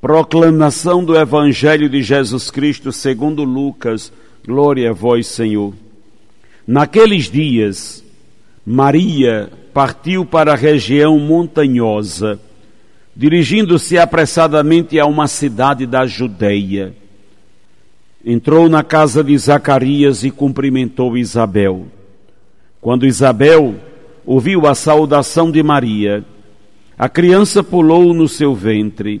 Proclamação do Evangelho de Jesus Cristo segundo Lucas. Glória a vós, Senhor. Naqueles dias, Maria partiu para a região montanhosa, dirigindo-se apressadamente a uma cidade da Judeia. Entrou na casa de Zacarias e cumprimentou Isabel. Quando Isabel ouviu a saudação de Maria. A criança pulou no seu ventre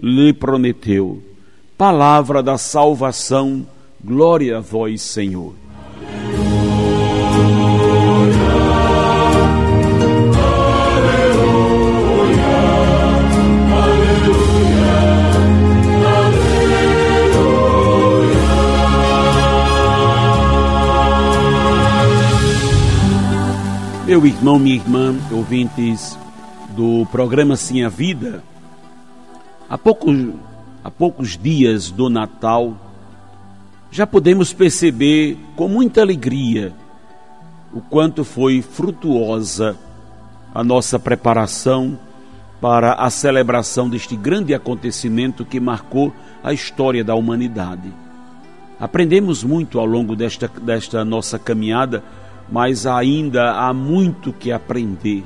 lhe prometeu. Palavra da salvação, glória a vós, Senhor. Meu irmão, minha irmã, ouvintes do programa Sim a Vida, há poucos, há poucos dias do Natal, já podemos perceber com muita alegria o quanto foi frutuosa a nossa preparação para a celebração deste grande acontecimento que marcou a história da humanidade. Aprendemos muito ao longo desta, desta nossa caminhada mas ainda há muito que aprender.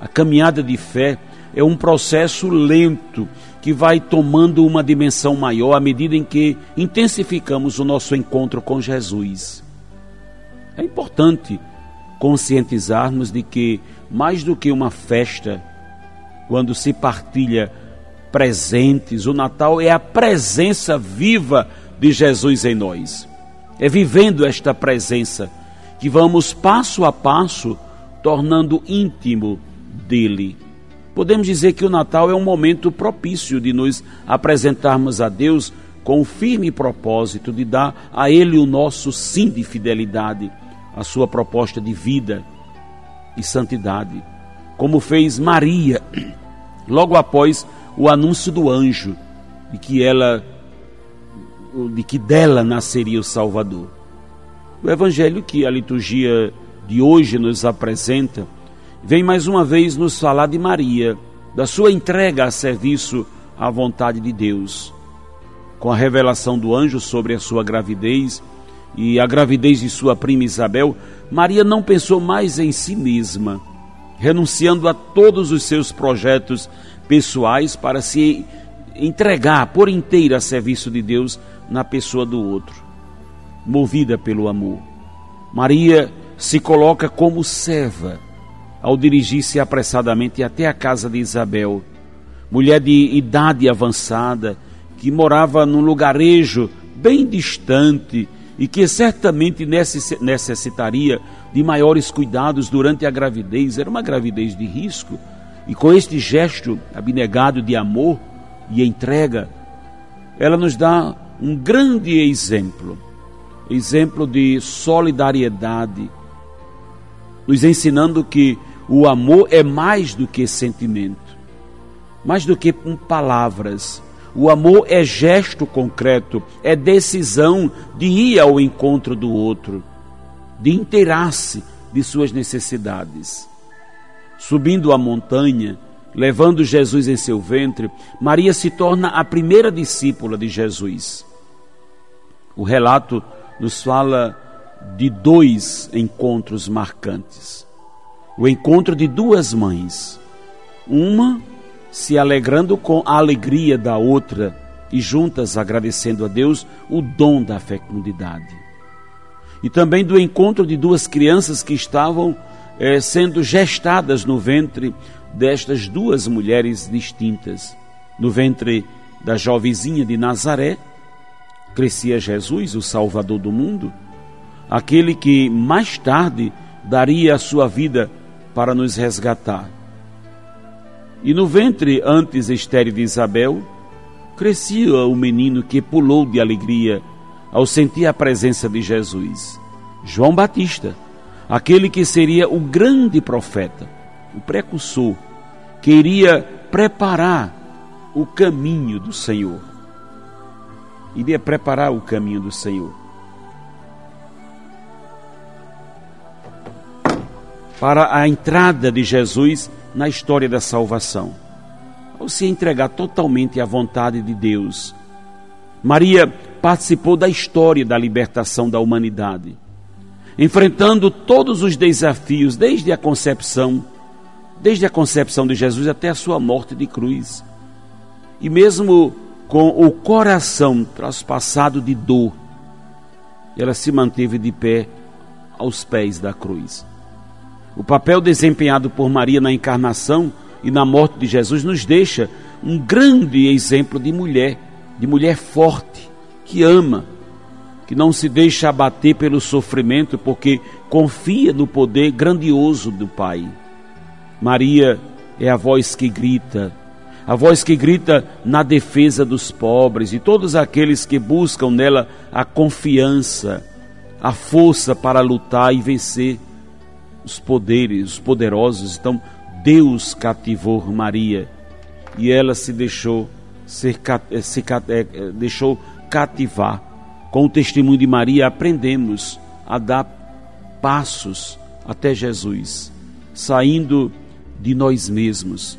A caminhada de fé é um processo lento que vai tomando uma dimensão maior à medida em que intensificamos o nosso encontro com Jesus. É importante conscientizarmos de que, mais do que uma festa, quando se partilha presentes, o Natal é a presença viva de Jesus em nós. É vivendo esta presença que vamos passo a passo tornando íntimo dele. Podemos dizer que o Natal é um momento propício de nos apresentarmos a Deus com o firme propósito de dar a Ele o nosso sim de fidelidade, a sua proposta de vida e santidade, como fez Maria logo após o anúncio do anjo de que ela de que dela nasceria o Salvador. O evangelho que a liturgia de hoje nos apresenta vem mais uma vez nos falar de Maria, da sua entrega a serviço à vontade de Deus. Com a revelação do anjo sobre a sua gravidez e a gravidez de sua prima Isabel, Maria não pensou mais em si mesma, renunciando a todos os seus projetos pessoais para se entregar por inteiro a serviço de Deus na pessoa do outro movida pelo amor. Maria se coloca como serva ao dirigir-se apressadamente até a casa de Isabel, mulher de idade avançada, que morava num lugarejo bem distante e que certamente necessitaria de maiores cuidados durante a gravidez. Era uma gravidez de risco. E com este gesto abnegado de amor e entrega, ela nos dá um grande exemplo exemplo de solidariedade, nos ensinando que o amor é mais do que sentimento, mais do que palavras. O amor é gesto concreto, é decisão de ir ao encontro do outro, de inteirar-se de suas necessidades. Subindo a montanha, levando Jesus em seu ventre, Maria se torna a primeira discípula de Jesus. O relato nos fala de dois encontros marcantes. O encontro de duas mães, uma se alegrando com a alegria da outra e juntas agradecendo a Deus o dom da fecundidade. e também do encontro de duas crianças que estavam eh, sendo gestadas no ventre destas duas mulheres distintas. No ventre da jovenzinha de Nazaré, crescia Jesus, o Salvador do mundo, aquele que mais tarde daria a sua vida para nos resgatar. E no ventre antes estéril de Isabel, crescia o menino que pulou de alegria ao sentir a presença de Jesus. João Batista, aquele que seria o grande profeta, o precursor, que iria preparar o caminho do Senhor. Iria preparar o caminho do Senhor. Para a entrada de Jesus na história da salvação, ao se entregar totalmente à vontade de Deus. Maria participou da história da libertação da humanidade, enfrentando todos os desafios desde a concepção, desde a concepção de Jesus até a sua morte de cruz. E mesmo com o coração traspassado de dor, ela se manteve de pé aos pés da cruz. O papel desempenhado por Maria na encarnação e na morte de Jesus nos deixa um grande exemplo de mulher, de mulher forte, que ama, que não se deixa abater pelo sofrimento, porque confia no poder grandioso do Pai. Maria é a voz que grita, a voz que grita na defesa dos pobres e todos aqueles que buscam nela a confiança, a força para lutar e vencer os poderes, os poderosos. Então, Deus cativou Maria e ela se deixou ser, eh, se, eh, eh, deixou cativar. Com o testemunho de Maria aprendemos a dar passos até Jesus, saindo de nós mesmos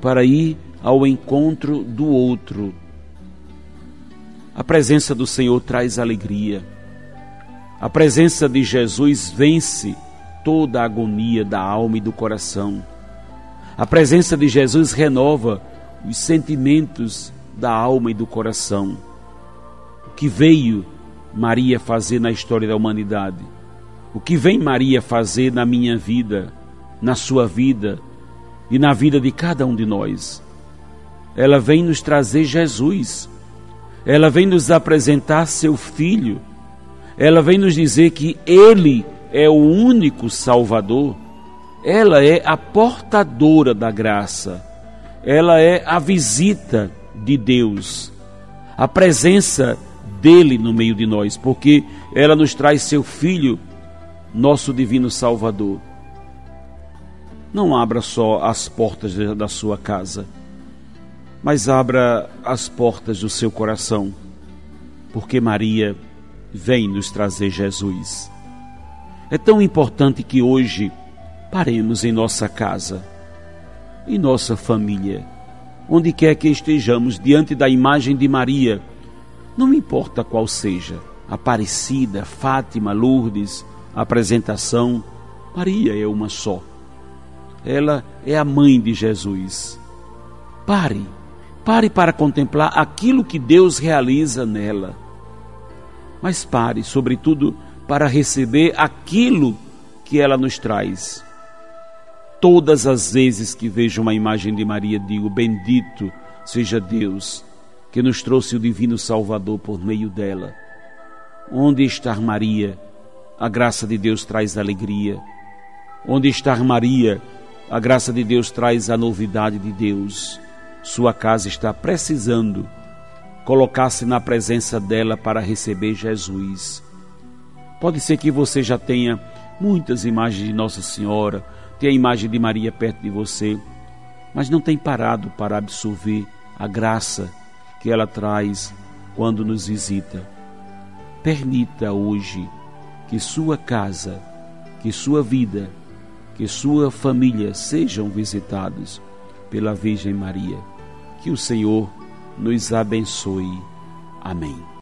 para ir ao encontro do outro. A presença do Senhor traz alegria. A presença de Jesus vence toda a agonia da alma e do coração. A presença de Jesus renova os sentimentos da alma e do coração. O que veio Maria fazer na história da humanidade? O que vem Maria fazer na minha vida, na sua vida e na vida de cada um de nós? Ela vem nos trazer Jesus. Ela vem nos apresentar seu filho. Ela vem nos dizer que ele é o único Salvador, ela é a portadora da graça, ela é a visita de Deus, a presença dele no meio de nós, porque ela nos traz seu Filho, nosso divino Salvador. Não abra só as portas da sua casa, mas abra as portas do seu coração, porque Maria vem nos trazer Jesus. É tão importante que hoje paremos em nossa casa, em nossa família, onde quer que estejamos diante da imagem de Maria, não importa qual seja, Aparecida, Fátima, Lourdes, apresentação, Maria é uma só. Ela é a mãe de Jesus. Pare, pare para contemplar aquilo que Deus realiza nela. Mas pare, sobretudo, para receber aquilo que ela nos traz. Todas as vezes que vejo uma imagem de Maria, digo: Bendito seja Deus que nos trouxe o Divino Salvador por meio dela. Onde está Maria? A graça de Deus traz alegria. Onde está Maria? A graça de Deus traz a novidade de Deus. Sua casa está precisando colocar-se na presença dela para receber Jesus. Pode ser que você já tenha muitas imagens de Nossa Senhora, tenha a imagem de Maria perto de você, mas não tem parado para absorver a graça que ela traz quando nos visita. Permita hoje que sua casa, que sua vida, que sua família sejam visitados pela Virgem Maria. Que o Senhor nos abençoe. Amém.